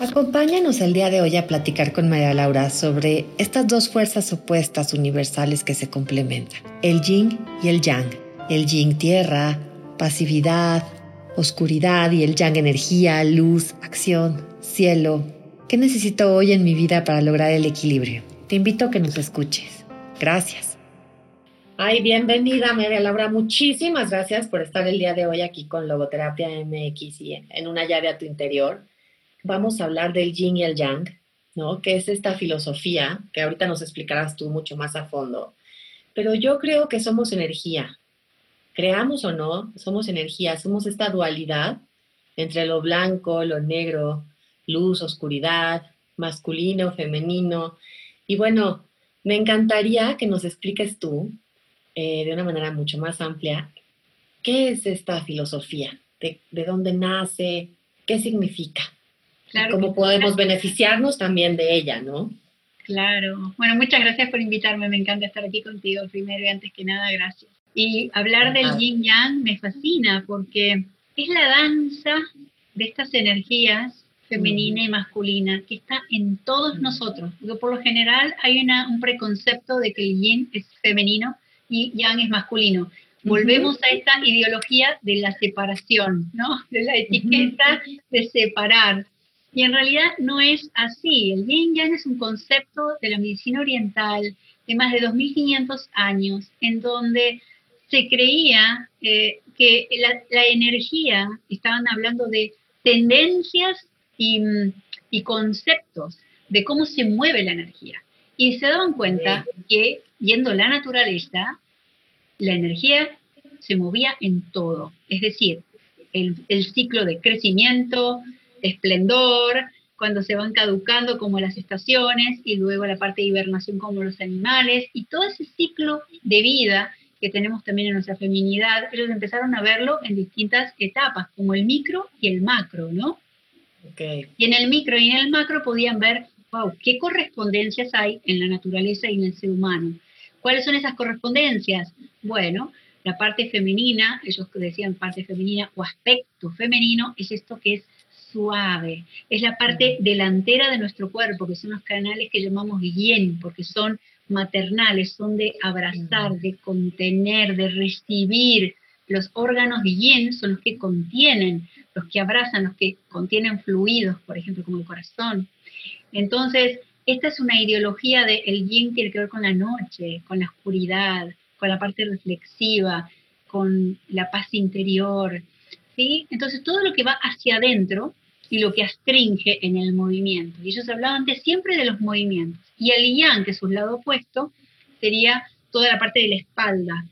Acompáñanos el día de hoy a platicar con María Laura sobre estas dos fuerzas opuestas universales que se complementan, el yin y el yang. El yin tierra, pasividad, oscuridad y el yang energía, luz, acción, cielo. ¿Qué necesito hoy en mi vida para lograr el equilibrio? Te invito a que nos escuches. Gracias. Ay, bienvenida María Laura, muchísimas gracias por estar el día de hoy aquí con Logoterapia MX y en una llave a tu interior vamos a hablar del yin y el yang, ¿no? Que es esta filosofía que ahorita nos explicarás tú mucho más a fondo. Pero yo creo que somos energía. Creamos o no, somos energía, somos esta dualidad entre lo blanco, lo negro, luz, oscuridad, masculino, femenino. Y bueno, me encantaría que nos expliques tú, eh, de una manera mucho más amplia, qué es esta filosofía, de, de dónde nace, qué significa. Claro cómo podemos beneficiarnos también de ella, ¿no? Claro. Bueno, muchas gracias por invitarme. Me encanta estar aquí contigo primero y antes que nada, gracias. Y hablar del yin yang me fascina porque es la danza de estas energías femenina y masculina que está en todos nosotros. por lo general hay una, un preconcepto de que el yin es femenino y yang es masculino. Volvemos a esta ideología de la separación, ¿no? De la etiqueta de separar. Y en realidad no es así. El yin yang es un concepto de la medicina oriental de más de 2.500 años, en donde se creía eh, que la, energía, estaban hablando de tendencias y, y, conceptos de cómo se mueve la energía. Y se daban cuenta que, viendo la naturaleza, la energía se movía en todo. Es decir, el, el ciclo de crecimiento, esplendor, cuando se van caducando como las estaciones y luego la parte de hibernación como los animales y todo ese ciclo de vida que tenemos también en nuestra feminidad, ellos empezaron a verlo en distintas etapas, como el micro y el macro, ¿no? Y en el micro y en el macro podían ver, wow, qué correspondencias hay en la naturaleza y en el ser humano. ¿Cuáles son esas correspondencias? Bueno, la parte femenina, ellos decían parte femenina o aspecto femenino, es esto que es suave, es la parte delantera de nuestro cuerpo, que son los canales que llamamos yin, porque son maternales, son de abrazar, de contener, de recibir. Los órganos de yin son los que contienen, los que abrazan, los que contienen fluidos, por ejemplo, como el corazón. Entonces, esta es una ideología de el yin tiene que ver con la noche, con la oscuridad, con la parte reflexiva, con la paz interior, entonces todo lo que va hacia adentro y lo que astringe en el movimiento. Y ellos hablaban de siempre de los movimientos. Y el yang, que es su lado opuesto, sería toda la parte de la espalda.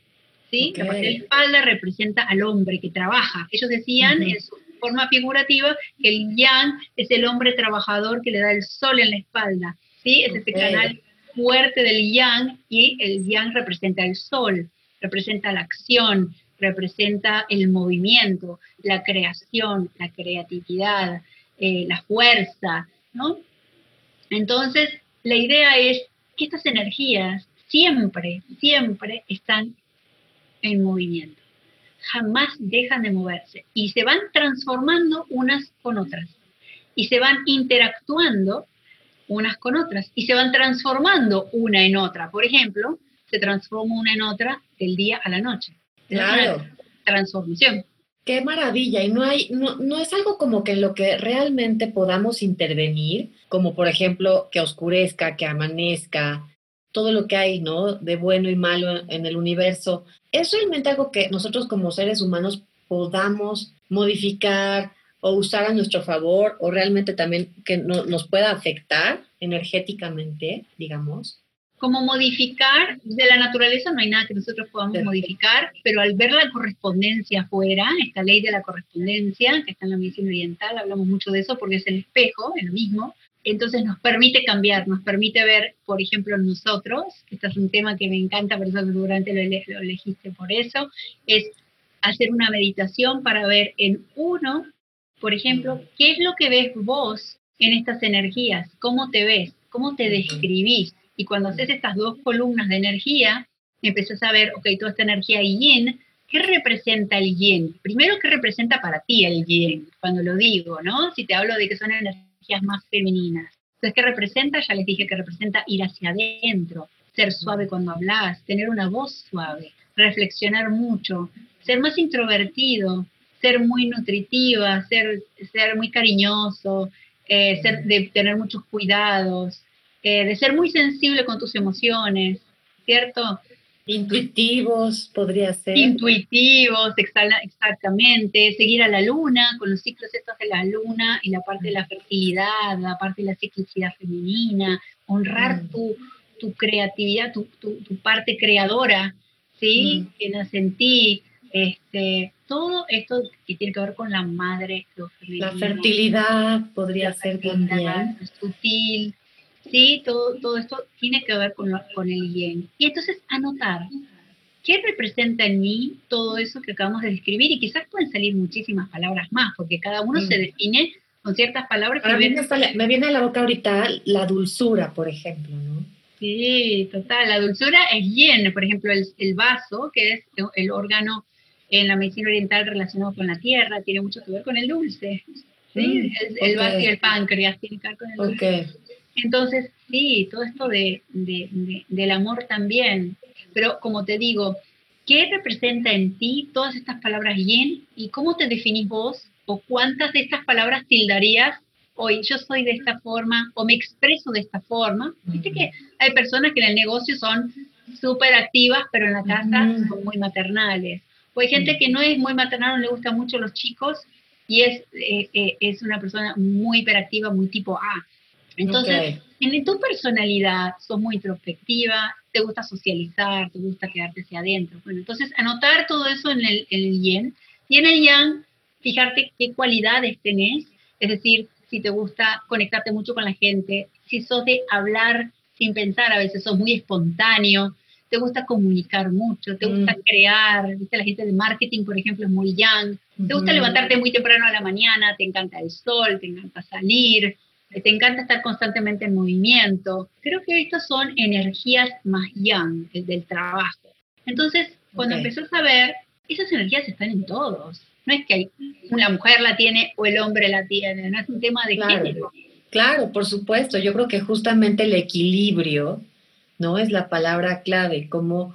¿sí? La parte de la espalda representa al hombre que trabaja. Ellos decían en su forma figurativa que el yang es el hombre trabajador que le da el sol en la espalda. ¿sí? Es ese canal fuerte del yang y el yang representa el sol, representa la acción, representa el movimiento, la creación, la creatividad, eh, la fuerza, ¿no? Entonces, la idea es que estas energías siempre, siempre están en movimiento. Jamás dejan de moverse y se van transformando unas con otras y se van interactuando unas con otras y se van transformando una en otra. Por ejemplo, se transforma una en otra del día a la noche. Claro. transformación. Qué maravilla. Y no hay, no, no es algo como que en lo que realmente podamos intervenir, como por ejemplo que oscurezca, que amanezca, todo lo que hay, ¿no? De bueno y malo en el universo. ¿Es realmente algo que nosotros como seres humanos podamos modificar o usar a nuestro favor o realmente también que nos pueda afectar energéticamente, digamos? Como modificar de la naturaleza no hay nada que nosotros podamos modificar, pero al ver la correspondencia afuera, esta ley de la correspondencia, que está en la medicina oriental, hablamos mucho de eso porque es el espejo, el mismo, entonces nos permite cambiar, nos permite ver, por ejemplo, nosotros, este es un tema que me encanta, por eso seguramente lo, lo elegiste por eso, es hacer una meditación para ver en uno, por ejemplo, qué es lo que ves vos en estas energías, cómo te ves, cómo te describís, y cuando haces estas dos columnas de energía, empezás a ver, ok, toda esta energía yin, ¿qué representa el yin? Primero, ¿qué representa para ti el yin? Cuando lo digo, ¿no? Si te hablo de que son energías más femeninas. Entonces, ¿qué representa? Ya les dije que representa ir hacia adentro, ser suave cuando hablas, tener una voz suave, reflexionar mucho, ser más introvertido, ser muy nutritiva, ser, ser muy cariñoso, eh, ser, de tener muchos cuidados, eh, de ser muy sensible con tus emociones, ¿cierto? Intuitivos, podría ser. Intuitivos, exactamente. Seguir a la luna, con los ciclos estos de la luna y la parte de la fertilidad, la parte de la ciclicidad femenina, honrar mm. tu, tu, creatividad, tu, tu, parte creadora, ¿sí? Mm. Que nace en ti. Este, todo esto que tiene que ver con la madre, La fertilidad podría ser también. Sutil, ¿sí? Todo, todo esto tiene que ver con, con el bien. Y entonces anotar, ¿qué representa en mí todo eso que acabamos de describir? Y quizás pueden salir muchísimas palabras más, porque cada uno se define con ciertas palabras. me, viene a la boca ahorita la dulzura, por ejemplo, ¿no? Sí, total. La dulzura es bien, por ejemplo, el, el vaso, que es el órgano en la medicina oriental relacionado con la tierra, tiene mucho que ver con el dulce. ¿sí? Mm, el, vaso y el páncreas tiene que ver con el dulce. Entonces, sí, todo esto de, del amor también. Pero como te digo, ¿qué representa en ti todas estas palabras yin y cómo te definís vos o cuántas de estas palabras tildarías hoy? Yo soy de esta forma o me expreso de esta forma. Viste que hay personas que en el negocio son súper activas, pero en la casa son muy maternales. O hay gente que no es muy maternal, no le gustan mucho los chicos y es, eh, eh, es una persona muy hiperactiva, muy tipo A. Entonces, en tu personalidad sos muy introspectiva, te gusta socializar, te gusta quedarte hacia adentro. Bueno, entonces anotar todo eso en el, en el yin y en el yang, fijarte qué cualidades tenés, es decir, si te gusta conectarte mucho con la gente, si sos de hablar sin pensar, a veces sos muy espontáneo, te gusta comunicar mucho, te gusta mm. crear, ¿viste? la gente de marketing, por ejemplo, es muy yang, te gusta levantarte muy temprano a la mañana, te encanta el sol, te encanta salir, te encanta estar constantemente en movimiento. Creo que estas son energías más yang, el del trabajo. Entonces, cuando empezó a ver, esas energías están en todos. No es que hay, una mujer la tiene o el hombre la tiene, no es un tema de género. Claro, por supuesto. Yo creo que justamente el equilibrio, ¿no? Es la palabra clave, como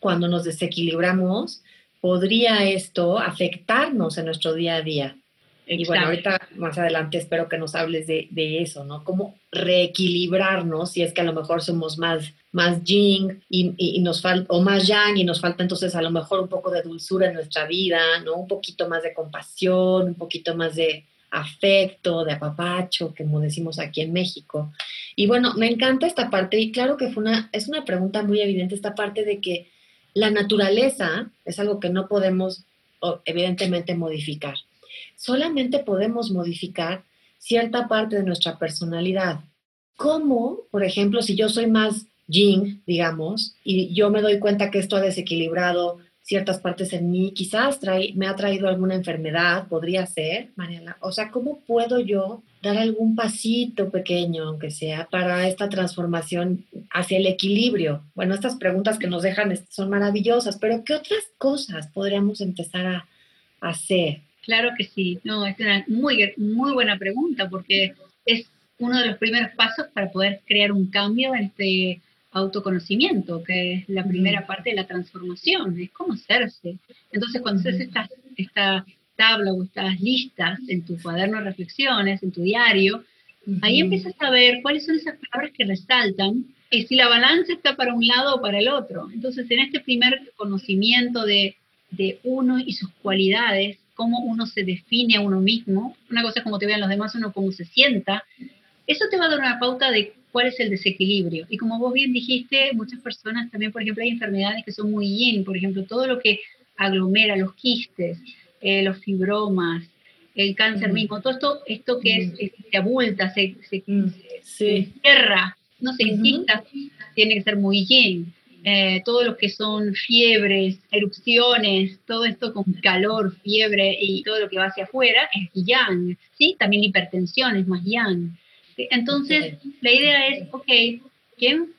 cuando nos desequilibramos, podría esto afectarnos en nuestro día a día. Y bueno, ahorita más adelante espero que nos hables de, eso, ¿no? Cómo reequilibrarnos si es que a lo mejor somos más, más yin y, nos falta, o más yang y nos falta entonces a lo mejor un poco de dulzura en nuestra vida, ¿no? Un poquito más de compasión, un poquito más de afecto, de apapacho, como decimos aquí en México. Y bueno, me encanta esta parte y claro que fue una, es una pregunta muy evidente esta parte de que la naturaleza es algo que no podemos evidentemente modificar solamente podemos modificar cierta parte de nuestra personalidad. ¿Cómo, por ejemplo, si yo soy más yin, digamos, y yo me doy cuenta que esto ha desequilibrado ciertas partes en mí, quizás me ha traído alguna enfermedad, podría ser, Mariana. O sea, ¿cómo puedo yo dar algún pasito pequeño, aunque sea, para esta transformación hacia el equilibrio? Bueno, estas preguntas que nos dejan son maravillosas, pero ¿qué otras cosas podríamos empezar a hacer? Claro que sí, no, es una muy, muy buena pregunta porque es uno de los primeros pasos para poder crear un cambio en este autoconocimiento, que es la primera parte de la transformación, es conocerse. Entonces, cuando haces esta, esta tabla o estas listas en tu cuaderno de reflexiones, en tu diario, ahí empiezas a ver cuáles son esas palabras que resaltan y si la balanza está para un lado o para el otro. Entonces, en este primer conocimiento de, de uno y sus cualidades, cómo uno se define a uno mismo, una cosa es cómo te vean los demás, uno cómo se sienta, eso te va a dar una pauta de cuál es el desequilibrio. Y como vos bien dijiste, muchas personas también, por ejemplo, hay enfermedades que son muy yin, por ejemplo, todo lo que aglomera, los quistes, eh, los fibromas, el cáncer mismo, todo esto, esto que es, se abulta, se, se, cierra, no se incita, tiene que ser muy yin. Eh, todo lo que son fiebres, erupciones, todo esto con calor, fiebre y todo lo que va hacia afuera es yang, ¿sí? También hipertensión es más yang. Entonces, la idea es, ok,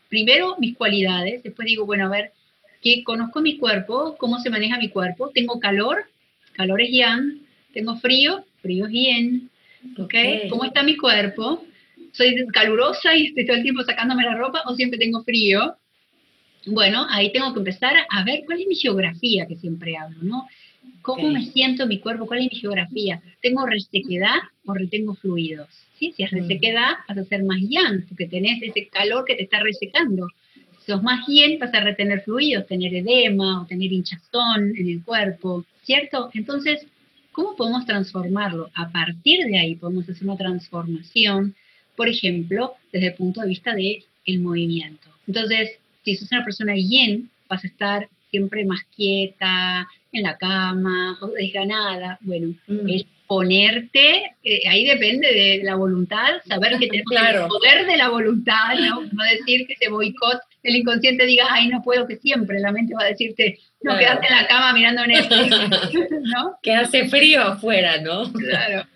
primero mis cualidades, después digo, bueno, a ver, que conozco mi cuerpo, cómo se maneja mi cuerpo, tengo calor, calor es yang, tengo frío, frío es yin, ¿ok? ¿Cómo está mi cuerpo? ¿Soy calurosa y estoy todo el tiempo sacándome la ropa o siempre tengo frío? Bueno, ahí tengo que empezar a ver cuál es mi geografía que siempre hablo, ¿no? ¿Cómo me siento en mi cuerpo? ¿Cuál es mi geografía? ¿Tengo resequedad o retengo fluidos? ¿Sí? Si es resequedad, vas a ser más yang, porque tenés ese calor que te está resecando. Si sos más yin, vas a retener fluidos, tener edema o tener hinchazón en el cuerpo, ¿cierto? Entonces, ¿cómo podemos transformarlo? A partir de ahí podemos hacer una transformación, por ejemplo, desde el punto de vista del el movimiento. Entonces, si sos una persona yin, vas a estar siempre más quieta, en la cama, o desganada. Bueno, mm. es ponerte, eh, ahí depende de la voluntad, saber que tenemos el poder de la voluntad, ¿no? no decir que te boicot, el inconsciente diga, ay, no puedo, que siempre la mente va a decirte, no, quedaste en la cama mirando Netflix, ¿no? Que hace frío afuera, ¿no? Claro.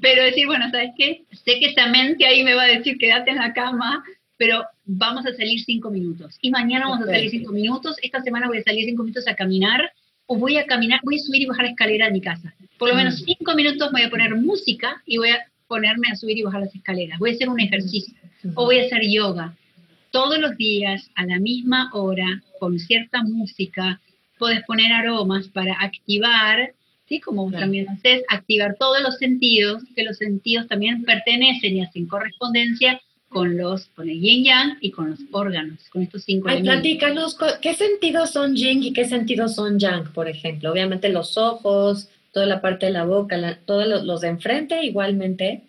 Pero decir, bueno, ¿sabes qué? Sé que esa mente ahí me va a decir, quédate en la cama, pero vamos a salir cinco minutos. Y mañana vamos a salir cinco minutos. Esta semana voy a salir cinco minutos a caminar o voy a caminar, voy a subir y bajar la escalera de mi casa. Por lo menos mm. cinco minutos voy a poner música y voy a ponerme a subir y bajar las escaleras. Voy a hacer un ejercicio o voy a hacer yoga. Todos los días, a la misma hora, con cierta música, puedes poner aromas para activar, ¿sí? como vos también haces, activar todos los sentidos, que los sentidos también pertenecen y hacen correspondencia con los con el yin yang y con los órganos, con estos cinco Ay, Platícanos, ¿qué sentidos son yin y qué sentidos son yang, por ejemplo? Obviamente los ojos, toda la parte de la boca, todos los, de enfrente igualmente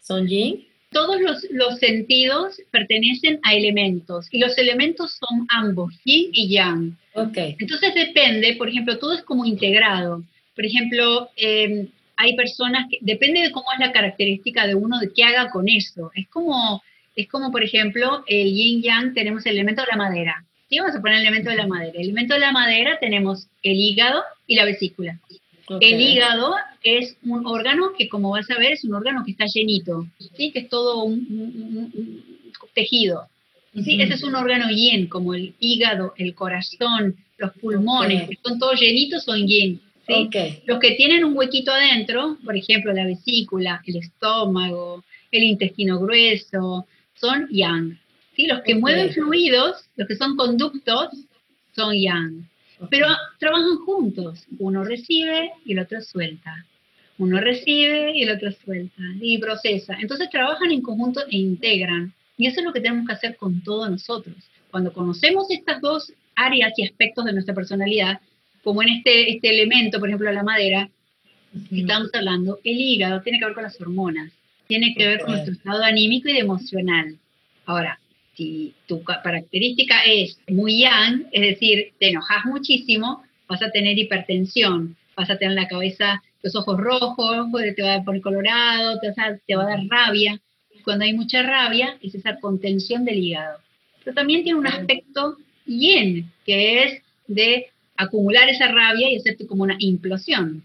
son yin. Todos los, los, sentidos pertenecen a elementos y los elementos son ambos, yin y yang. Okay. Entonces depende, por ejemplo, todo es como integrado. Por ejemplo, em, hay personas que, depende de cómo es la característica de uno, de qué haga con eso. Es como, es como, por ejemplo, el yin yang, tenemos el elemento de la madera. ¿Sí? Vamos a poner el elemento de la madera. El elemento de la madera tenemos el hígado y la vesícula. El hígado es un órgano que, como vas a ver, es un órgano que está llenito, ¿sí? que es todo un, tejido. ¿sí? Ese es un órgano yin, como el hígado, el corazón, los pulmones, que son todos llenitos, son yin. ¿sí? Los que tienen un huequito adentro, por ejemplo, la vesícula, el estómago, el intestino grueso, son yang. ¿sí? Los que mueven fluidos, los que son conductos, son yang. Pero trabajan juntos. Uno recibe y el otro suelta. Uno recibe y el otro suelta y procesa. Entonces trabajan en conjunto e integran. Y eso es lo que tenemos que hacer con todos nosotros. Cuando conocemos estas dos áreas y aspectos de nuestra personalidad, como en este, este elemento, por ejemplo, la madera, estamos hablando, el hígado tiene que ver con las hormonas tiene que ver con nuestro estado anímico y emocional. Ahora, si tu característica es muy yang, es decir, te enojas muchísimo, vas a tener hipertensión, vas a tener la cabeza, los ojos rojos, te va a poner colorado, te, te va a dar rabia. Cuando hay mucha rabia, es esa contención del hígado. Pero también tiene un aspecto yin, que es de acumular esa rabia y hacerte como una implosión.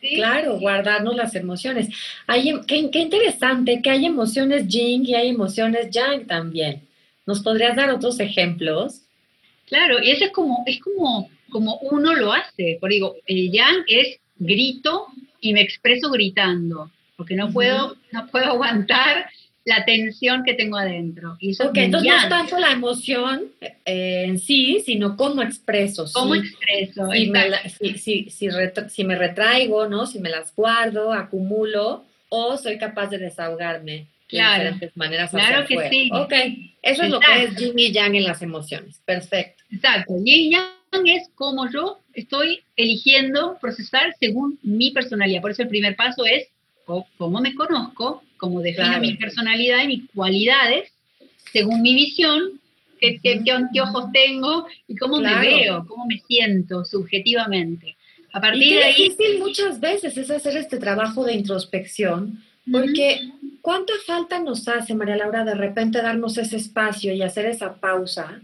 Claro, guardarnos las emociones. Hay, em, qué, interesante que hay emociones yin y hay emociones yang también. ¿Nos podrías dar otros ejemplos? Claro, y eso es como, es como, como uno lo hace. Por digo, el yang es grito y me expreso gritando, porque no puedo, no puedo aguantar la tensión que tengo adentro. Y eso entonces no es tanto la emoción eh, en sí, sino cómo expreso. ¿Cómo expreso? Si me, si, si, me retraigo, ¿no? Si me las guardo, acumulo, o soy capaz de desahogarme claro. de diferentes maneras. Claro que sí. Ok, eso es lo que es yin y yang en las emociones. Perfecto. Exacto. Yin y yang es como yo estoy eligiendo procesar según mi personalidad. Por eso el primer paso es cómo me conozco, cómo defino mi personalidad y mis cualidades, según mi visión, qué, qué, ojos tengo y cómo me veo, cómo me siento subjetivamente. A partir de ahí... difícil muchas veces es hacer este trabajo de introspección, porque ¿cuánta falta nos hace, María Laura, de repente darnos ese espacio y hacer esa pausa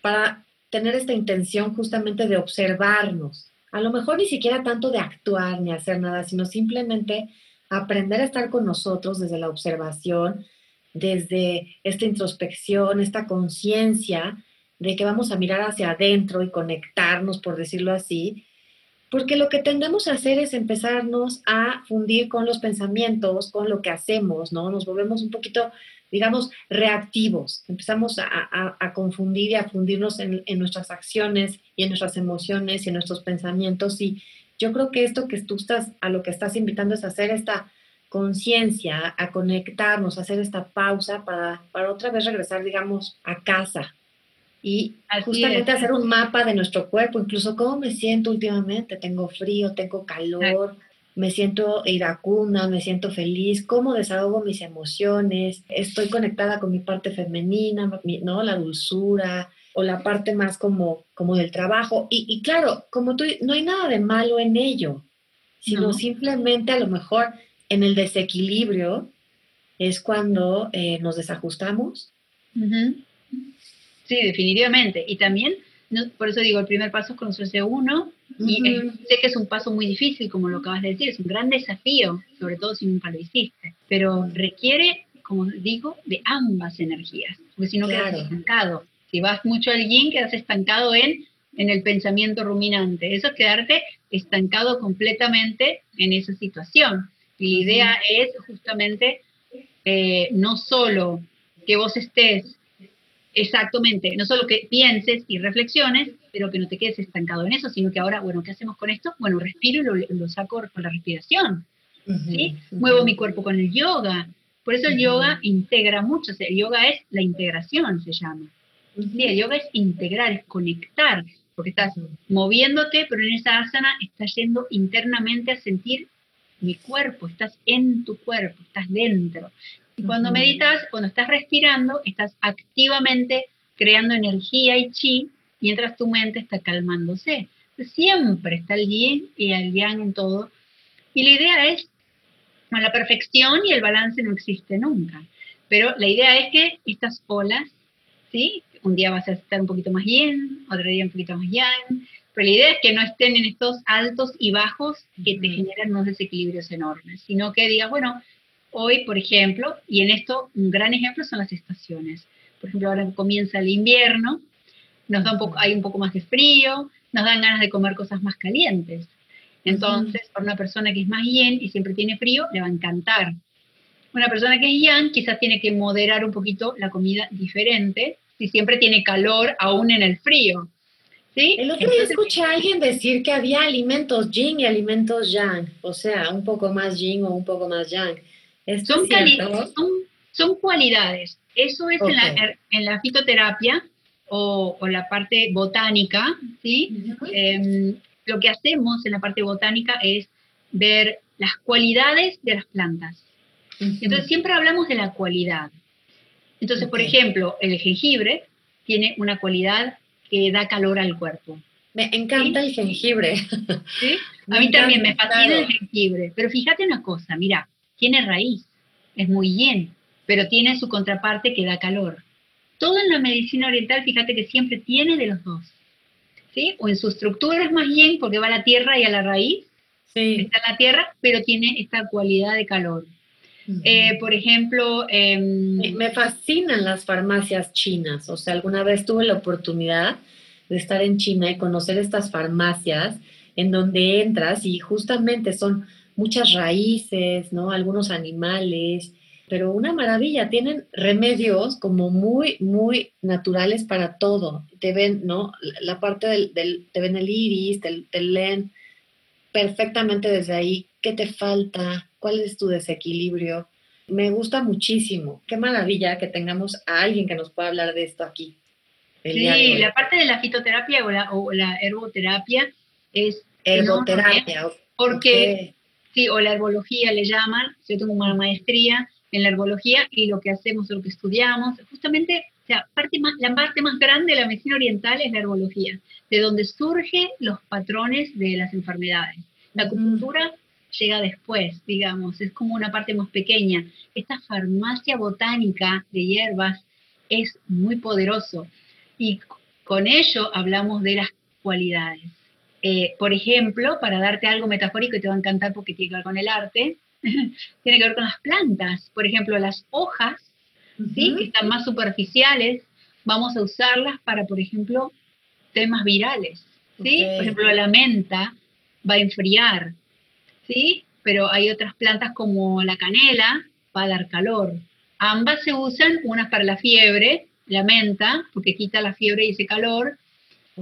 para tener esta intención justamente de observarnos? A lo mejor ni siquiera tanto de actuar ni hacer nada, sino simplemente aprender a estar con nosotros desde la observación, desde esta introspección, esta conciencia de que vamos a mirar hacia adentro y conectarnos, por decirlo así, porque lo que tendemos a hacer es empezarnos a fundir con los pensamientos, con lo que hacemos, ¿no? Nos volvemos un poquito, digamos, reactivos, empezamos a, confundir y a fundirnos en, nuestras acciones y en nuestras emociones y en nuestros pensamientos. Y yo creo que esto que tú estás, a lo que estás invitando es hacer esta conciencia, a conectarnos, a hacer esta pausa para, para otra vez regresar, digamos, a casa, y justamente hacer un mapa de nuestro cuerpo, incluso cómo me siento últimamente, tengo frío, tengo calor, me siento iracunda, me siento feliz, cómo desahogo mis emociones, estoy conectada con mi parte femenina, ¿no? La dulzura o la parte más como, como del trabajo. Y, claro, como tú, no hay nada de malo en ello, sino simplemente a lo mejor en el desequilibrio es cuando eh, nos desajustamos. Sí, definitivamente. Y también, por eso digo, el primer paso es conocerse uno. Y sé que es un paso muy difícil, como lo acabas de decir, es un gran desafío, sobre todo si nunca lo hiciste. Pero requiere, como digo, de ambas energías, porque si no quedas estancado. Si vas mucho al yin, quedas estancado en, en el pensamiento ruminante. Eso es quedarte estancado completamente en esa situación. Y la idea es justamente eh, no solo que vos estés Exactamente, no solo que pienses y reflexiones, pero que no te quedes estancado en eso, sino que ahora, bueno, ¿qué hacemos con esto? Bueno, respiro y lo, saco con la respiración. ¿sí? Muevo mi cuerpo con el yoga. Por eso el yoga integra mucho, el yoga es la integración, se llama. El yoga es integrar, es conectar, porque estás moviéndote, pero en esa asana estás yendo internamente a sentir mi cuerpo, estás en tu cuerpo, estás dentro. Y cuando meditas, cuando estás respirando, estás activamente creando energía y chi, mientras tu mente está calmándose. Siempre está el yin y el yang en todo. Y la idea es, la perfección y el balance no existe nunca. Pero la idea es que estas olas, ¿sí? Un día vas a estar un poquito más yin, otro día un poquito más yang, pero la idea es que no estén en estos altos y bajos que te generan unos desequilibrios enormes, sino que digas, bueno, hoy, por ejemplo, y en esto un gran ejemplo son las estaciones. Por ejemplo, ahora comienza el invierno, nos da un poco, hay un poco más de frío, nos dan ganas de comer cosas más calientes. Entonces, para una persona que es más yin y siempre tiene frío, le va a encantar. Una persona que es yang quizás tiene que moderar un poquito la comida diferente si siempre tiene calor aún en el frío. ¿Sí? El otro día escuché a alguien decir que había alimentos yin y alimentos yang, o sea, un poco más yin o un poco más yang. Son, son, cualidades. Eso es en, la, en, la, fitoterapia o, o, la parte botánica, ¿sí? Em, lo que hacemos en la parte botánica es ver las cualidades de las plantas. Entonces siempre hablamos de la cualidad. Entonces, por ejemplo, el jengibre tiene una cualidad que da calor al cuerpo. Me encanta el jengibre. ¿Sí? A mí también me fascina el jengibre. Pero fíjate una cosa, mira, tiene raíz, es muy yin, pero tiene su contraparte que da calor. Todo en la medicina oriental, fíjate que siempre tiene de los dos. ¿Sí? O en su estructura es más yin porque va a la tierra y a la raíz, sí. está en la tierra, pero tiene esta cualidad de calor. Eh, por ejemplo... Em, me fascinan las farmacias chinas, o sea, alguna vez tuve la oportunidad de estar en China y conocer estas farmacias en donde entras y justamente son muchas raíces, ¿no? Algunos animales, pero una maravilla, tienen remedios como muy, muy naturales para todo. Te ven, ¿no? La parte del, te ven el iris, te, te leen perfectamente desde ahí qué te falta, cuál es tu desequilibrio. Me gusta muchísimo. Qué maravilla que tengamos a alguien que nos pueda hablar de esto aquí. Sí, la parte de la fitoterapia o la, o la herboterapia es... Herboterapia. Porque sí, o la herbología le llaman, yo tengo una maestría en la herbología y lo que hacemos, lo que estudiamos, justamente, o sea, parte más, la parte más grande de la medicina oriental es la herbología, de donde surgen los patrones de las enfermedades. La acupuntura llega después, digamos, es como una parte más pequeña. Esta farmacia botánica de hierbas es muy poderoso y con ello hablamos de las cualidades. Eh, por ejemplo, para darte algo metafórico y te va a encantar porque tiene que ver con el arte, tiene que ver con las plantas. Por ejemplo, las hojas, ¿sí? que están más superficiales, vamos a usarlas para, por ejemplo, temas virales. ¿sí? Por ejemplo, la menta va a enfriar, ¿sí? Pero hay otras plantas como la canela, va a dar calor. Ambas se usan, unas para la fiebre, la menta, porque quita la fiebre y ese calor,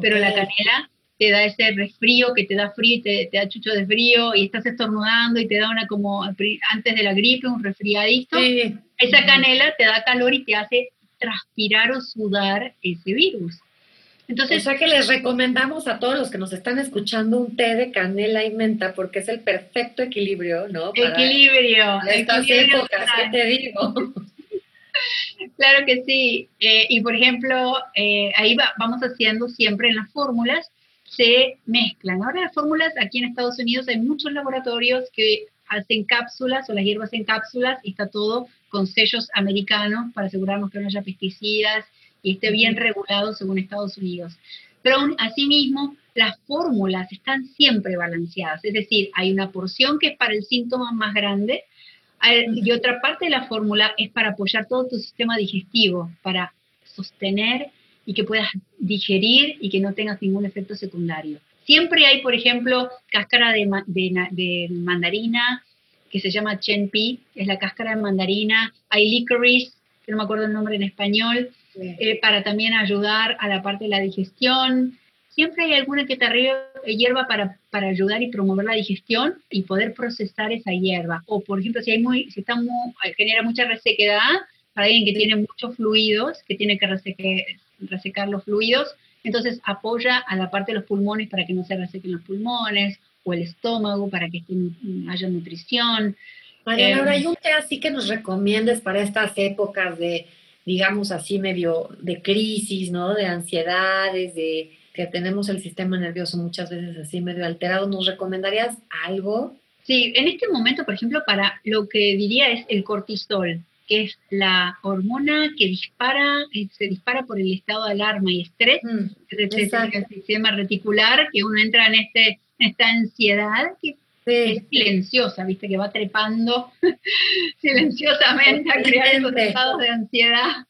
pero la canela te da ese resfrío que te da frío y te, da chucho de frío y estás estornudando y te da una como antes de la gripe, un resfriadito. Esa canela te da calor y te hace transpirar o sudar ese virus. Entonces, o sea que les recomendamos a todos los que nos están escuchando un té de canela y menta porque es el perfecto equilibrio, ¿no? equilibrio. estas épocas, ¿qué te digo? claro que sí. Eh, y por ejemplo, eh, ahí vamos haciendo siempre en las fórmulas, se mezclan. Ahora las fórmulas aquí en Estados Unidos hay muchos laboratorios que hacen cápsulas o las hierbas en cápsulas y está todo con sellos americanos para asegurarnos que no haya pesticidas y esté bien regulado según Estados Unidos. Pero aún, asimismo, las fórmulas están siempre balanceadas, es decir, hay una porción que es para el síntoma más grande y otra parte de la fórmula es para apoyar todo tu sistema digestivo, para sostener y que puedas digerir y que no tengas ningún efecto secundario. Siempre hay, por ejemplo, cáscara de, de, mandarina, que se llama chenpi, es la cáscara de mandarina. Hay licorice, que no me acuerdo el nombre en español, eh, para también ayudar a la parte de la digestión. Siempre hay alguna que te hierba para, para ayudar y promover la digestión y poder procesar esa hierba. O, por ejemplo, si, hay muy, si está muy, genera mucha resequedad, para alguien que tiene muchos fluidos, que tiene que resecar los fluidos, entonces apoya a la parte de los pulmones para que no se resequen los pulmones, o el estómago para que haya nutrición. María Laura, ¿hay un té así que nos recomiendes para estas épocas de, digamos así, medio de crisis, ¿no? De ansiedades, de que tenemos el sistema nervioso muchas veces así medio alterado. ¿Nos recomendarías algo? Sí, en este momento, por ejemplo, para lo que diría es el cortisol que es la hormona que dispara, se dispara por el estado de alarma y estrés, mm, el sistema reticular, que uno entra en este, esta ansiedad que es silenciosa, viste, que va trepando silenciosamente a crear esos estados de ansiedad.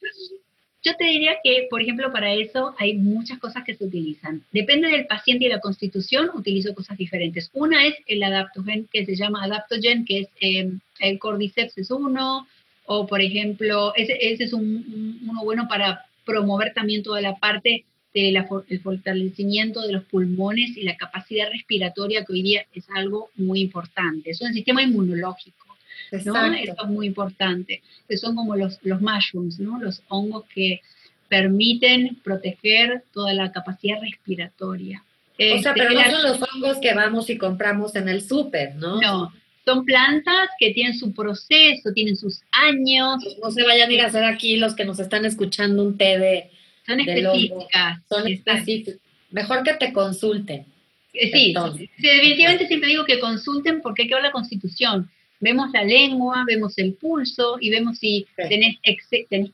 Yo te diría que, por ejemplo, para eso hay muchas cosas que se utilizan. Depende del paciente y la constitución, utilizo cosas diferentes. Una es el adaptogen, que se llama adaptogen, que es eh, el Cordyceps es uno, o por ejemplo, ese, es uno bueno para promover también toda la parte del fortalecimiento de los pulmones y la capacidad respiratoria, que hoy día es algo muy importante. Eso es el sistema inmunológico. ¿no? Eso es muy importante. Que son como los, los mushrooms, ¿no? los hongos que permiten proteger toda la capacidad respiratoria. O sea, pero no son los hongos que vamos y compramos en el súper, ¿no? No, son plantas que tienen su proceso, tienen sus años. Pues no se vayan a ir a hacer aquí los que nos están escuchando un té de. Son específicas. Son específicas. Mejor que te consulten. Eh, sí, definitivamente siempre digo que consulten porque hay que ver la constitución. Vemos la lengua, vemos el pulso y vemos si tenés,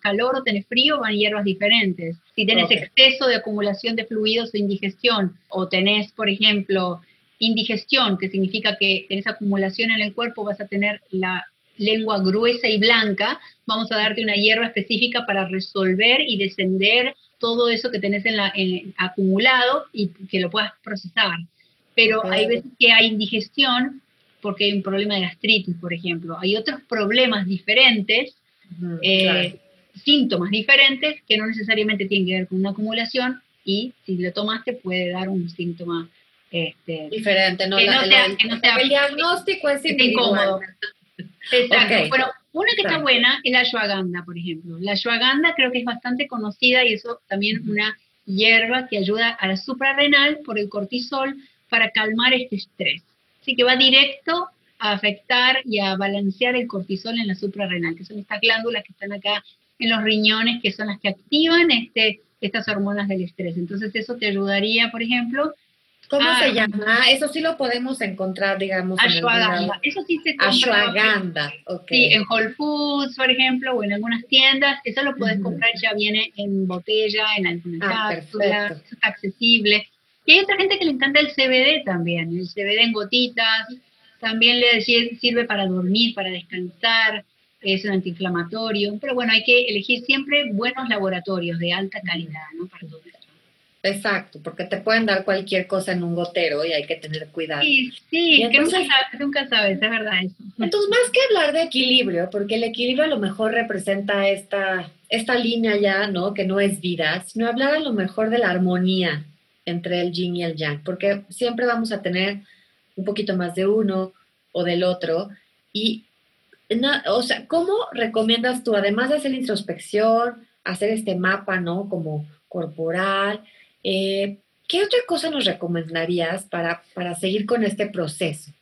calor o tenés frío, van hierbas diferentes. Si tenés exceso de acumulación de fluidos o indigestión, o tenés, por ejemplo, indigestión, que significa que en esa acumulación en el cuerpo vas a tener la lengua gruesa y blanca, vamos a darte una hierba específica para resolver y descender todo eso que tenés en la, acumulado y que lo puedas procesar. Pero hay veces que hay indigestión porque hay un problema de gastritis, por ejemplo. Hay otros problemas diferentes, eh, síntomas diferentes que no necesariamente tienen que ver con una acumulación y si lo tomaste puede dar un síntoma este, Diferente, ¿no? el diagnóstico es incómodo. Exacto. Bueno, una que está buena es la ashwagandha, por ejemplo. La ashwagandha creo que es bastante conocida y eso también una hierba que ayuda a la suprarrenal por el cortisol para calmar este estrés. Así que va directo a afectar y a balancear el cortisol en la suprarrenal, que son estas glándulas que están acá en los riñones, que son las que activan este, estas hormonas del estrés. Entonces eso te ayudaría, por ejemplo, ¿Cómo se ah, llama? Eso sí lo podemos encontrar, digamos. Ashwagandha. Eso sí se compra. Ashwagandha, ok. Sí, en Whole Foods, por ejemplo, o en algunas tiendas. Eso lo puedes comprar, ya viene en botella, en alguna ah, cápsula. Eso está accesible. Y hay otra gente que le encanta el CBD también. El CBD en gotitas. También le sirve para dormir, para descansar. Es un antiinflamatorio. Pero bueno, hay que elegir siempre buenos laboratorios de alta calidad, ¿no? Para todo Exacto, porque te pueden dar cualquier cosa en un gotero y hay que tener cuidado. Sí, sí, que nunca, sabes, es verdad eso. Entonces, más que hablar de equilibrio, porque el equilibrio a lo mejor representa esta, esta línea ya, ¿no? Que no es vida, sino hablar a lo mejor de la armonía entre el yin y el yang, porque siempre vamos a tener un poquito más de uno o del otro. Y, o sea, ¿cómo recomiendas tú, además de hacer introspección, hacer este mapa, ¿no? Como corporal, eh, ¿Qué otra cosa nos recomendarías para, para seguir con este proceso?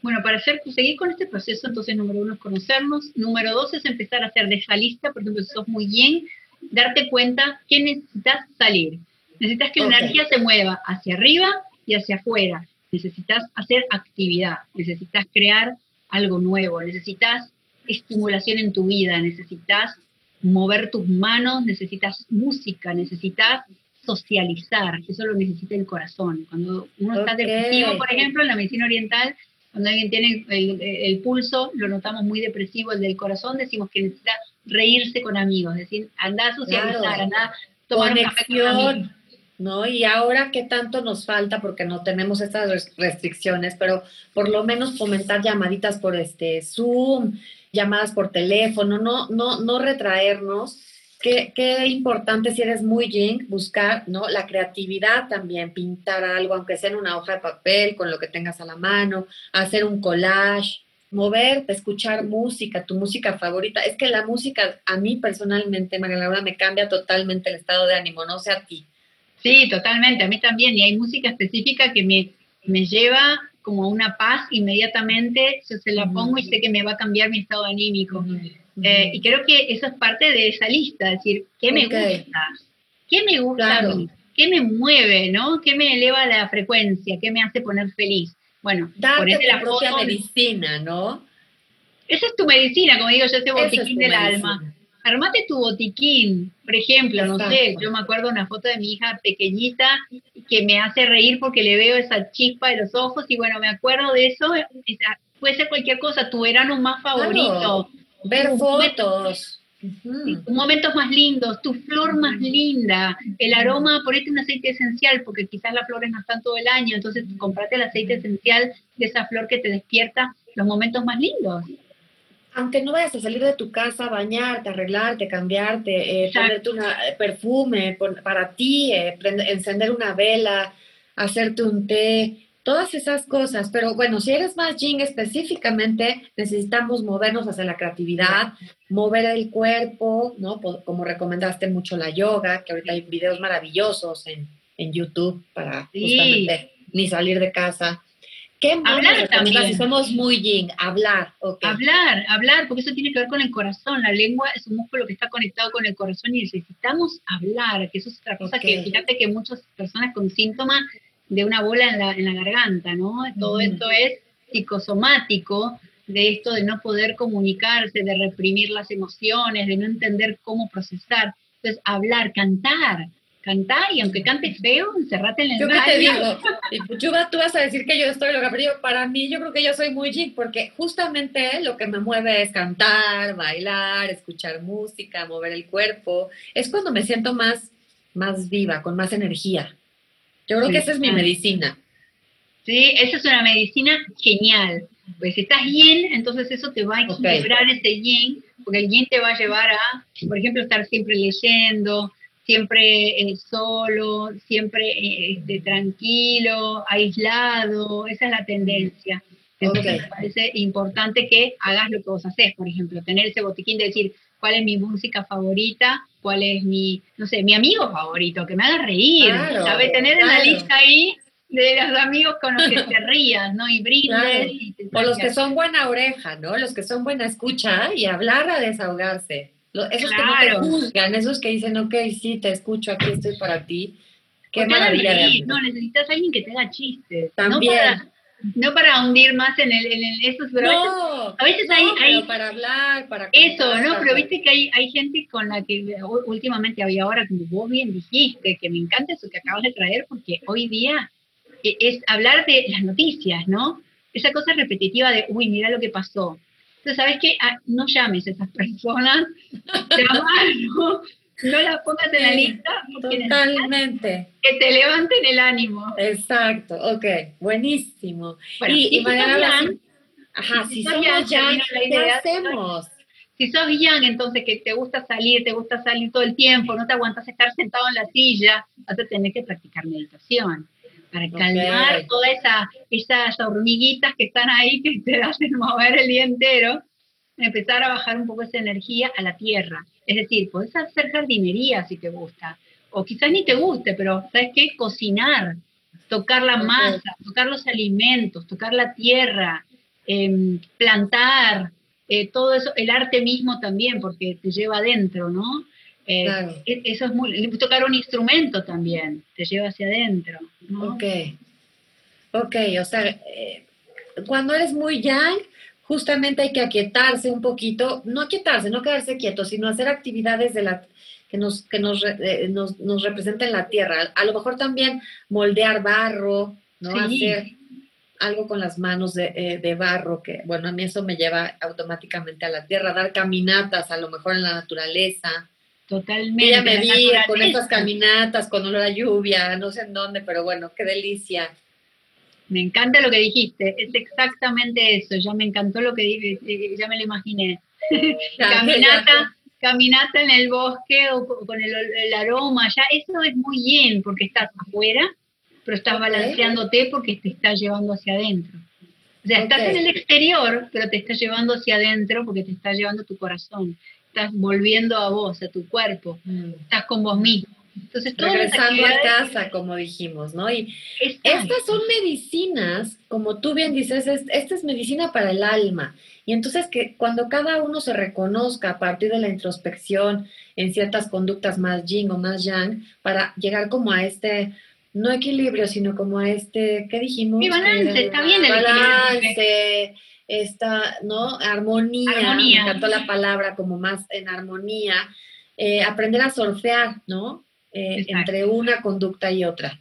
Bueno, para hacer, seguir con este proceso, entonces, número uno es conocernos. Número dos es empezar a hacer de esa lista, por ejemplo, si sos muy bien, darte cuenta que necesitas salir. Necesitas que la energía se mueva hacia arriba y hacia afuera. Necesitas hacer actividad, necesitas crear algo nuevo, necesitas estimulación en tu vida, necesitas mover tus manos, necesitas música, necesitas socializar, eso lo necesita el corazón. Cuando uno está depresivo, por ejemplo, en la medicina oriental, cuando alguien tiene el, pulso, lo notamos muy depresivo, el del corazón, decimos que necesita reírse con amigos, es decir, anda a socializar, anda a tomar Conexión, ¿no? Y ahora qué tanto nos falta porque no tenemos estas restricciones, pero por lo menos fomentar llamaditas por este Zoom, llamadas por teléfono, no, no, no retraernos Qué, importante si eres muy yin, buscar ¿no? la creatividad también, pintar algo, aunque sea en una hoja de papel, con lo que tengas a la mano, hacer un collage, moverte, escuchar música, tu música favorita. Es que la música, a mí personalmente, María Laura, me cambia totalmente el estado de ánimo, no sé a ti. Sí, totalmente, a mí también. Y hay música específica que me, me lleva como a una paz inmediatamente, yo se la pongo y sé que me va a cambiar mi estado anímico. Eh, y creo que eso es parte de esa lista, es decir, ¿qué me gusta? ¿Qué me gusta ¿Qué me mueve, no? ¿Qué me eleva la frecuencia? ¿Qué me hace poner feliz? Bueno, Darte la propia medicina, ¿no? Esa es tu medicina, como digo yo, ese botiquín del alma. Armate tu botiquín, por ejemplo, no sé, yo me acuerdo una foto de mi hija pequeñita que me hace reír porque le veo esa chispa de los ojos y bueno, me acuerdo de eso, puede ser cualquier cosa, tu verano más favorito, Ver fotos. Momentos más lindos, tu flor más linda, el aroma, ponete un aceite esencial, porque quizás las flores no están todo el año, entonces comprate el aceite esencial de esa flor que te despierta los momentos más lindos. Aunque no vayas a salir de tu casa, bañarte, arreglarte, cambiarte, eh, ponerte un eh, perfume para ti, eh, encender una vela, hacerte un té, todas esas cosas. Pero bueno, si eres más Jing específicamente, necesitamos movernos hacia la creatividad, mover el cuerpo, ¿no? Como recomendaste mucho la yoga, que ahorita hay videos maravillosos en, YouTube para justamente ni salir de casa. ¿Qué más hablar también. si somos muy yin? Hablar, Hablar, hablar, porque eso tiene que ver con el corazón. La lengua es un músculo que está conectado con el corazón y necesitamos hablar, que eso es otra cosa que fíjate que muchas personas con síntomas de una bola en la, en la garganta, ¿no? Todo esto es psicosomático, de esto de no poder comunicarse, de reprimir las emociones, de no entender cómo procesar. Entonces, hablar, cantar, cantar y aunque cantes feo, encerrate en el Yo qué te digo, tú vas a decir que yo estoy loca, pero para mí yo creo que yo soy muy geek porque justamente lo que me mueve es cantar, bailar, escuchar música, mover el cuerpo. Es cuando me siento más, más viva, con más energía. Yo creo que esa es mi medicina. Sí, esa es una medicina genial. Pues si estás yin, entonces eso te va a equilibrar ese yin, porque el yin te va a llevar a, por ejemplo, estar siempre leyendo, siempre eh, solo, siempre eh, este, tranquilo, aislado, esa es la tendencia. Entonces me parece importante que hagas lo que vos haces, por ejemplo, tener ese botiquín de decir, cuál es mi música favorita, cuál es mi, no sé, mi amigo favorito, que me haga reír, ¿sabes? Tener en la lista ahí de los amigos con los que te rías, ¿no? Y brindes. o los que son buena oreja, ¿no? Los que son buena escucha y hablar a desahogarse. Esos que no te juzgan, esos que dicen, ok, sí, te escucho, aquí estoy para ti. Qué maravilla. no, necesitas a alguien que te haga chistes. También no para hundir más en el, en eso, pero no, a veces, hay, para hablar, para eso, ¿no? Pero viste que hay, hay gente con la que últimamente había ahora, como vos bien dijiste, que me encanta eso que acabas de traer, porque hoy día e, es hablar de las noticias, ¿no? Esa cosa repetitiva de, uy, mira lo que pasó. Entonces, ¿sabes qué? Ah, no llames a esas personas, no las pongas en la lista. Totalmente. Que te levanten el ánimo. Exacto, ok, buenísimo. y, y, ajá, si, somos yang, ¿qué hacemos? Si sos yang, entonces que te gusta salir, te gusta salir todo el tiempo, no te aguantas estar sentado en la silla, vas a tener que practicar meditación para calmar todas esa, esas hormiguitas que están ahí que te hacen mover el día entero, empezar a bajar un poco esa energía a la tierra. Es decir, puedes hacer jardinería si te gusta, o quizás ni te guste, pero ¿sabes qué? Cocinar, tocar la masa, tocar los alimentos, tocar la tierra, em, plantar, eh, todo eso, el arte mismo también, porque te lleva adentro, ¿no? Eh, e, eso es muy, tocar un instrumento también, te lleva hacia adentro. ¿no? Ok, ok, o sea, eh, cuando eres muy yang, justamente hay que aquietarse un poquito, no aquietarse, no quedarse quieto, sino hacer actividades de la, que, nos, que nos, nos, nos representen la tierra. A lo mejor también moldear barro, ¿no? Hacer algo con las manos eh, de, barro, que bueno, a mí eso me lleva automáticamente a la tierra, dar caminatas a lo mejor en la naturaleza. Totalmente. Ya me vi con estas caminatas, con olor a lluvia, no sé en dónde, pero bueno, qué delicia. Me encanta lo que dijiste, es exactamente eso, ya me encantó lo que dije, eh, ya me lo imaginé. caminata, caminata en el bosque o con el, el aroma, ya eso es muy bien porque estás afuera, pero estás balanceándote porque te estás llevando hacia adentro. O sea, estás en el exterior, pero te estás llevando hacia adentro porque te está llevando tu corazón. Estás volviendo a vos, a tu cuerpo. Mm. Estás con vos mismo. Entonces, Regresando a casa, como dijimos, ¿no? Y estas son medicinas, como tú bien dices, esta es medicina para el alma. Y entonces que cuando cada uno se reconozca a partir de la introspección en ciertas conductas más yin o más yang, para llegar como a este no equilibrio, sino como este, ¿qué dijimos? Mi balance, está bien el balance, esta, ¿no? Armonía, armonía, me encantó la palabra como más en armonía, eh, aprender a surfear, ¿no? Eh, entre una conducta y otra.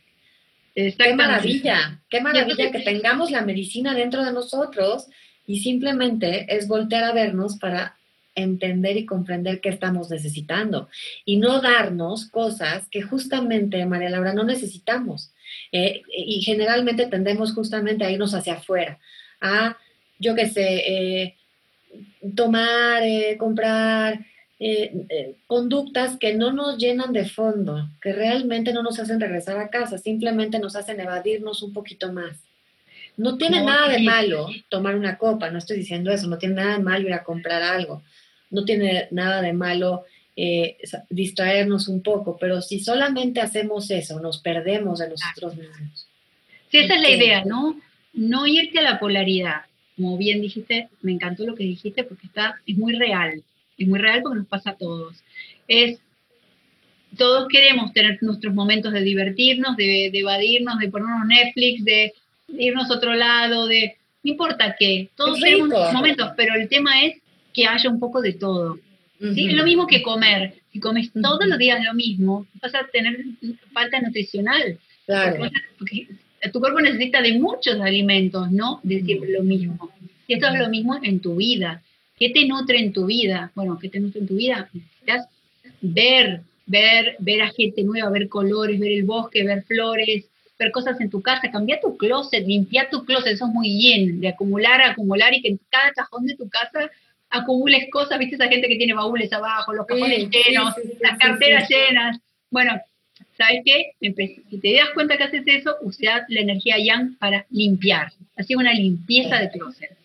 Qué maravilla, qué maravilla que tengamos la medicina dentro de nosotros y simplemente es voltear a vernos para entender y comprender qué estamos necesitando y no darnos cosas que justamente, María Laura, no necesitamos. Eh, y generalmente tendemos justamente a irnos hacia afuera, a, yo qué sé, eh, tomar, eh, comprar conductas que no nos llenan de fondo, que realmente no nos hacen regresar a casa, simplemente nos hacen evadirnos un poquito más. No tiene nada de malo tomar una copa, no estoy diciendo eso, no tiene nada de malo ir a comprar algo no tiene nada de malo eh, distraernos un poco, pero si solamente hacemos eso, nos perdemos de nosotros mismos. Sí, esa es la idea, ¿no? No irte a la polaridad. Como bien dijiste, me encantó lo que dijiste porque está, es muy real, es muy real porque nos pasa a todos. Es, todos queremos tener nuestros momentos de divertirnos, de, evadirnos, de ponernos Netflix, de irnos a otro lado, de no importa qué, todos tenemos momentos, pero el tema es que haya un poco de todo. Es lo mismo que comer. Si comes todos los días lo mismo, vas a tener falta nutricional. Claro. Porque tu cuerpo necesita de muchos alimentos, no de siempre lo mismo. Y esto es lo mismo en tu vida. ¿Qué te nutre en tu vida? Bueno, ¿qué te nutre en tu vida? Necesitas ver, ver, ver a gente nueva, ver colores, ver el bosque, ver flores, ver cosas en tu casa, cambiar tu closet, limpiar tu closet, eso es muy bien, de acumular, acumular y que en cada cajón de tu casa acumules cosas, viste esa gente que tiene baúles abajo, los cajones llenos, las carteras llenas. Bueno, ¿sabes qué? Si te das cuenta que haces eso, usa la energía yang para limpiar. Así una limpieza de closet.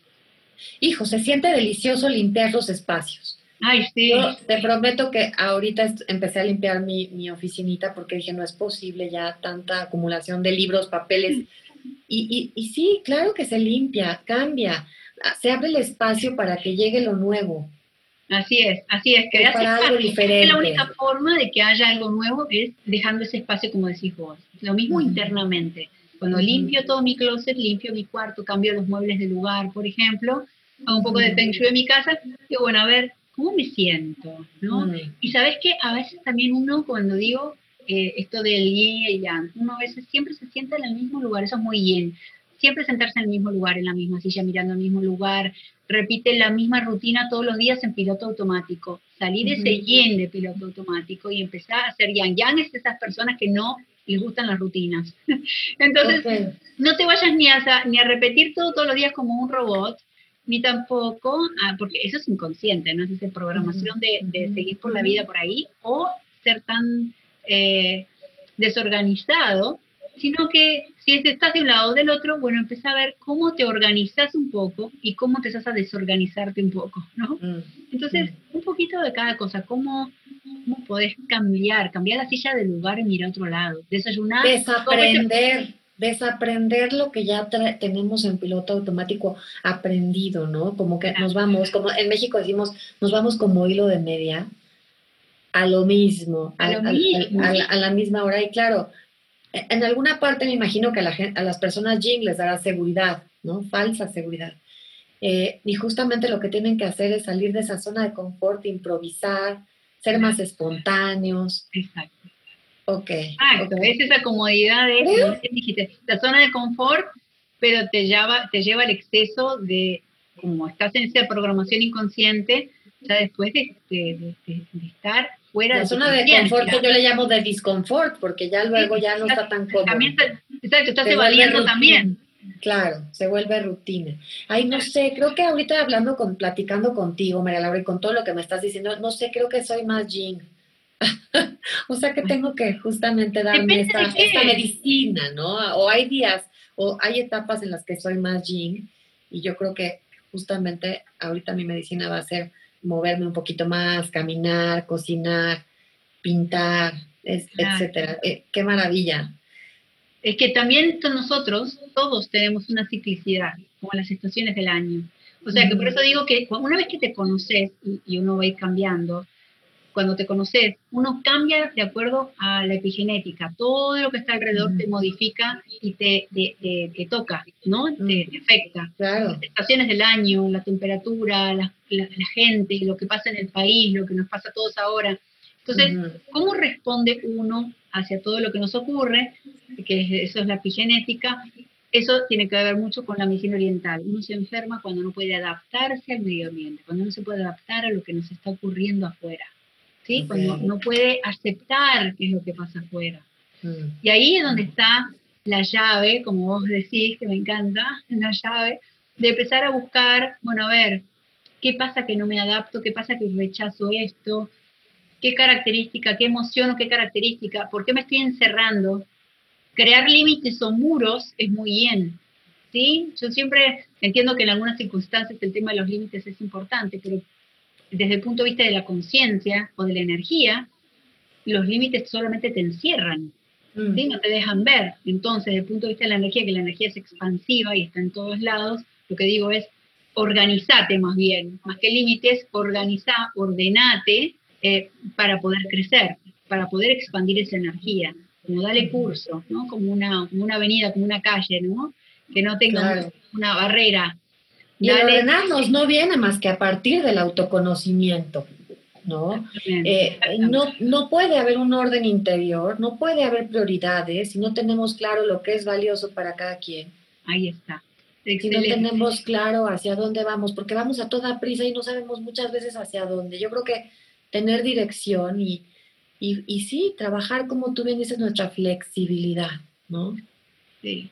Hijo, se siente delicioso limpiar los espacios. Ay, sí. Yo te prometo que ahorita empecé a limpiar mi, mi oficinita porque dije, no es posible ya tanta acumulación de libros, papeles. Y, y, y sí, claro que se limpia, cambia se abre el espacio para que llegue lo nuevo. Así es, así es. Que para algo diferente. La única forma de que haya algo nuevo es dejando ese espacio, como decís vos. Lo mismo internamente. Cuando limpio todo mi closet, limpio mi cuarto, cambio los muebles de lugar, por ejemplo, hago un poco de feng shui en mi casa, y bueno, a ver, ¿cómo me siento? ¿no? Y sabes que a veces también uno, cuando digo eh, esto del yin y yang, uno a veces siempre se sienta en el mismo lugar, eso es muy yin siempre sentarse en el mismo lugar, en la misma silla, mirando al mismo lugar, repite la misma rutina todos los días en piloto automático. Salí de ese yin de piloto automático y empecé a hacer yang. Yang es esas personas que no les gustan las rutinas. Entonces, no te vayas ni a, ni a repetir todo todos los días como un robot, ni tampoco, porque eso es inconsciente, ¿no? Es esa programación de, seguir por la vida por ahí o ser tan eh, desorganizado sino que si estás de un lado o del otro, bueno, empieza a ver cómo te organizas un poco y cómo te estás a desorganizarte un poco, ¿no? Mm, Entonces, un poquito de cada cosa, cómo, cómo podés cambiar, cambiar la silla de lugar y mirar a otro lado, desayunar. Desaprender, desaprender lo que ya tenemos en piloto automático aprendido, ¿no? Como que nos vamos, como en México decimos, nos vamos como hilo de media a lo mismo, a, lo mismo. a la misma hora. Y claro, en alguna parte me imagino que a, la a las personas Jing les dará seguridad, ¿no? Falsa seguridad. Eh, y justamente lo que tienen que hacer es salir de esa zona de confort, improvisar, ser más espontáneos. Exacto. Ok. Exacto, es esa comodidad de, dijiste, la zona de confort, pero te lleva, te lleva al exceso de, como estás en esa programación inconsciente, ya después de, de, de estar la zona de confort yo le llamo de disconfort, porque ya luego ya no está tan cómodo. También exacto, estás evadiendo también. Claro, se vuelve rutina. Ay, no sé, creo que ahorita hablando con, platicando contigo, María Laura, y con todo lo que me estás diciendo, no sé, creo que soy más Jing. o sea que tengo que justamente darme esta, esta, medicina, ¿no? O hay días, o hay etapas en las que soy más Jing, y yo creo que justamente ahorita mi medicina va a ser moverme un poquito más, caminar, cocinar, pintar, etcétera. Eh, qué maravilla. Es que también nosotros, todos tenemos una ciclicidad, como las estaciones del año. O sea, que por eso digo que una vez que te conoces y uno va a ir cambiando, cuando te conoces, uno cambia de acuerdo a la epigenética. Todo lo que está alrededor te modifica y te, te, toca, ¿no? Te, afecta. Las estaciones del año, la temperatura, la, gente, lo que pasa en el país, lo que nos pasa a todos ahora. Entonces, ¿cómo responde uno hacia todo lo que nos ocurre? Que eso es la epigenética. Eso tiene que ver mucho con la medicina oriental. Uno se enferma cuando no puede adaptarse al medio ambiente, cuando no se puede adaptar a lo que nos está ocurriendo afuera. Cuando no puede aceptar qué es lo que pasa afuera. Mm. Y ahí es donde está la llave, como vos decís, que me encanta, la llave, de empezar a buscar, bueno, a ver, ¿qué pasa que no me adapto? ¿Qué pasa que rechazo esto? ¿Qué característica, qué emoción o qué característica? ¿Por qué me estoy encerrando? Crear límites o muros es muy bien, ¿sí? Yo siempre entiendo que en algunas circunstancias el tema de los límites es importante, pero desde el punto de vista de la conciencia o de la energía, los límites solamente te encierran, mm. no te dejan ver. Entonces, desde el punto de vista de la energía, que la energía es expansiva y está en todos lados, lo que digo es, organizate más bien, más que límites, organiza, ordenate eh, para poder crecer, para poder expandir esa energía, como dale curso, ¿no? Como una, una avenida, como una calle, ¿no? Que no tenga una barrera, y ordenarnos no viene más que a partir del autoconocimiento, ¿no? Eh, no, no puede haber un orden interior, no puede haber prioridades si no tenemos claro lo que es valioso para cada quien. Ahí está. Si no tenemos claro hacia dónde vamos, porque vamos a toda prisa y no sabemos muchas veces hacia dónde. Yo creo que tener dirección y, y, y sí, trabajar como tú bien dices, nuestra flexibilidad, ¿no?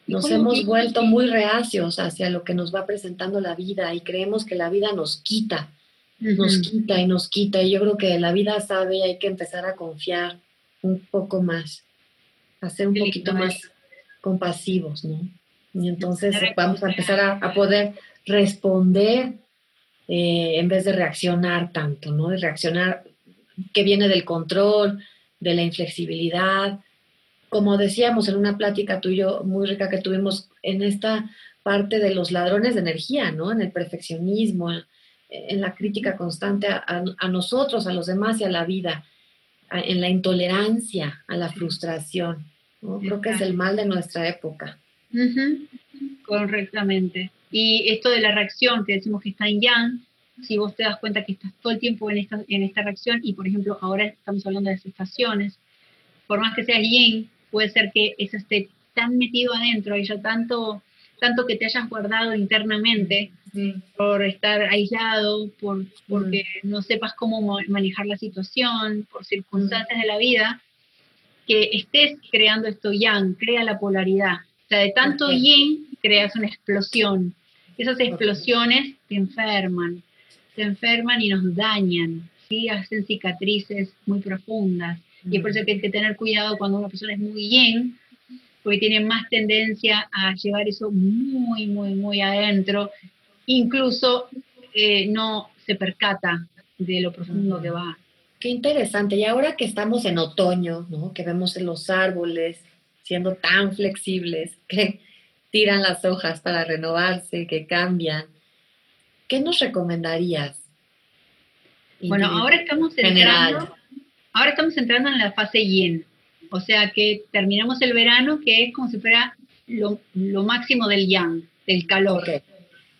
Nos hemos vuelto muy reacios hacia lo que nos va presentando la vida y creemos que la vida nos quita, nos quita y nos quita. Y yo creo que la vida sabe y hay que empezar a confiar un poco más, a ser un poquito más compasivos, ¿no? Y entonces vamos a empezar a, poder responder eh, en vez de reaccionar tanto, ¿no? De reaccionar que viene del control, de la inflexibilidad, como decíamos en una plática tuyo muy rica que tuvimos en esta parte de los ladrones de energía, ¿no? En el perfeccionismo, en la crítica constante a, nosotros, a los demás y a la vida, en la intolerancia, a la frustración. Creo que es el mal de nuestra época. Correctamente. Y esto de la reacción, que decimos que está en yang, si vos te das cuenta que estás todo el tiempo en esta, en esta reacción, y por ejemplo ahora estamos hablando de las estaciones, por más que sea yin, puede ser que eso esté tan metido adentro, haya tanto tanto que te hayas guardado internamente por estar aislado, por, porque no sepas cómo manejar la situación, por circunstancias de la vida, que estés creando esto yang, crea la polaridad. O sea, de tanto yin creas una explosión. Esas explosiones te enferman, te enferman y nos dañan, ¿sí? hacen cicatrices muy profundas. Y por eso que hay que tener cuidado cuando una persona es muy yin, porque tiene más tendencia a llevar eso muy, muy, muy adentro. Incluso eh, no se percata de lo profundo que va. Qué interesante. Y ahora que estamos en otoño, ¿no? que vemos los árboles siendo tan flexibles, que tiran las hojas para renovarse, que cambian, ¿qué nos recomendarías? Bueno, ahora estamos entrando, ahora estamos entrando en la fase yin, o sea que terminamos el verano, que es como si fuera lo, máximo del yang, del calor.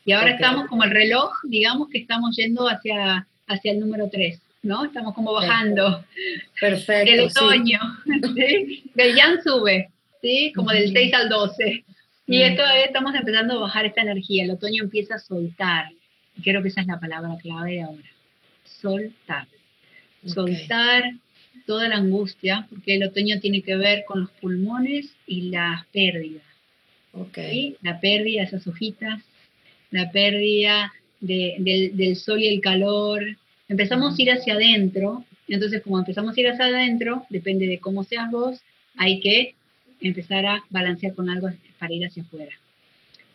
Y ahora estamos como el reloj, digamos que estamos yendo hacia, hacia el número 3. ¿no? Estamos como bajando. Perfecto. El otoño, sí. El yang sube, ¿sí? Como del 6 al 12. Y esto estamos empezando a bajar esta energía. El otoño empieza a soltar. Y creo que esa es la palabra clave de ahora. Soltar. Soltar toda la angustia, porque el otoño tiene que ver con los pulmones y las pérdidas. Okay. La pérdida de esas hojitas, la pérdida del, del, sol y el calor, Empezamos a ir hacia adentro, entonces como empezamos a ir hacia adentro, depende de cómo seas vos, hay que empezar a balancear con algo para ir hacia afuera.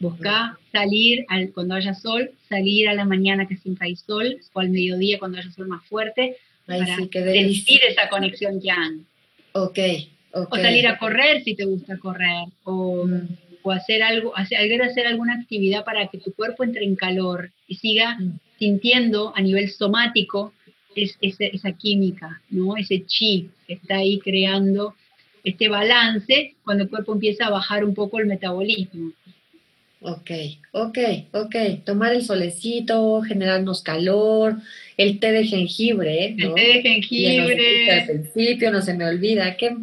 Busca salir al, cuando haya sol, salir a la mañana que siempre hay sol, o al mediodía cuando haya sol más fuerte, para sentir esa conexión yang. Ok, O salir a correr si te gusta correr, o, mm. o hacer algo, hacer, hacer alguna actividad para que tu cuerpo entre en calor y siga mm sintiendo a nivel somático es, esa química, ¿no? ese chi que está ahí creando este balance cuando el cuerpo empieza a bajar un poco el metabolismo. Ok, ok, ok. Tomar el solecito, generarnos calor, el té de jengibre, ¿no? El té de jengibre. al principio, no se me olvida. Qué,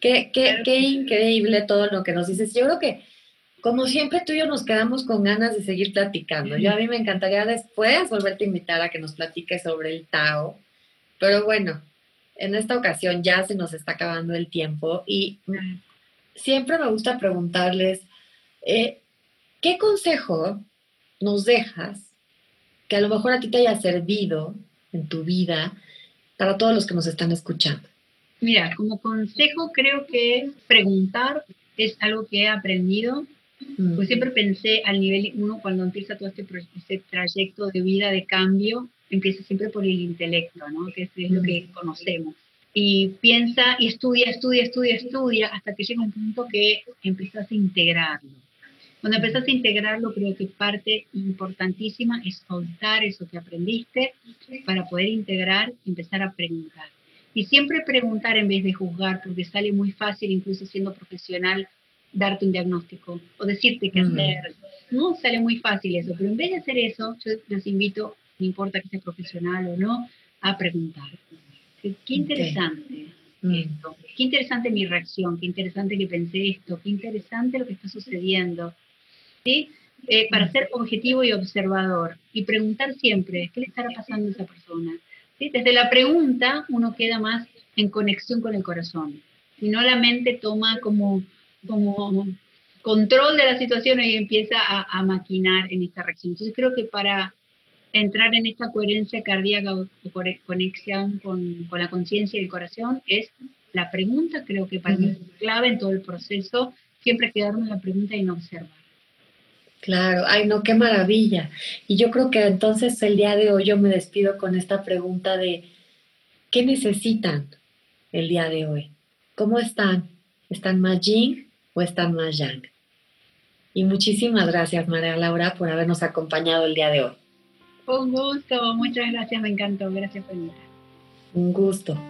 qué, qué, qué increíble todo lo que nos dices. Yo creo que como siempre, tú y yo nos quedamos con ganas de seguir platicando. Yo a mí me encantaría después volverte a invitar a que nos platiques sobre el Tao. Pero bueno, en esta ocasión ya se nos está acabando el tiempo y siempre me gusta preguntarles, eh, ¿qué consejo nos dejas que a lo mejor a ti te haya servido en tu vida para todos los que nos están escuchando? Mira, como consejo creo que preguntar es algo que he aprendido pues siempre pensé al nivel uno, cuando empieza todo este, este, trayecto de vida, de cambio, empieza siempre por el intelecto, ¿no? Que es, lo que conocemos. Y piensa y estudia, estudia, estudia, estudia, hasta que llega un punto que empiezas a integrarlo. Cuando empezás a integrarlo, creo que parte importantísima es soltar eso que aprendiste para poder integrar y empezar a preguntar. Y siempre preguntar en vez de juzgar, porque sale muy fácil, incluso siendo profesional, darte un diagnóstico o decirte qué mm. hacer. No sale muy fácil eso, pero en vez de hacer eso, yo les invito, no importa que sea profesional o no, a preguntar. Qué, interesante mm. esto, qué interesante mi reacción, qué interesante que pensé esto, qué interesante lo que está sucediendo. ¿Sí? Eh, para ser objetivo y observador y preguntar siempre, ¿qué le estará pasando a esa persona? ¿Sí? Desde la pregunta uno queda más en conexión con el corazón. Si no la mente toma como como control de la situación y empieza a, maquinar en esta reacción. Entonces creo que para entrar en esta coherencia cardíaca o, conexión con, la conciencia y el corazón es la pregunta, creo que para mí es clave en todo el proceso, siempre quedarme en la pregunta y no observar. Claro, ay no, qué maravilla. Y yo creo que entonces el día de hoy yo me despido con esta pregunta de, ¿qué necesitan el día de hoy? ¿Cómo están? ¿Están más yin o están más yang. Y muchísimas gracias, María Laura, por habernos acompañado el día de hoy. Un gusto, muchas gracias, me encantó. Gracias por Un gusto.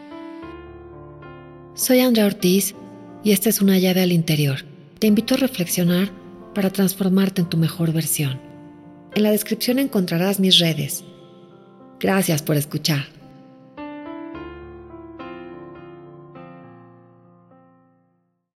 Soy Andrea Ortiz y esta es una llave al interior. Te invito a reflexionar para transformarte en tu mejor versión. En la descripción encontrarás mis redes. Gracias por escuchar.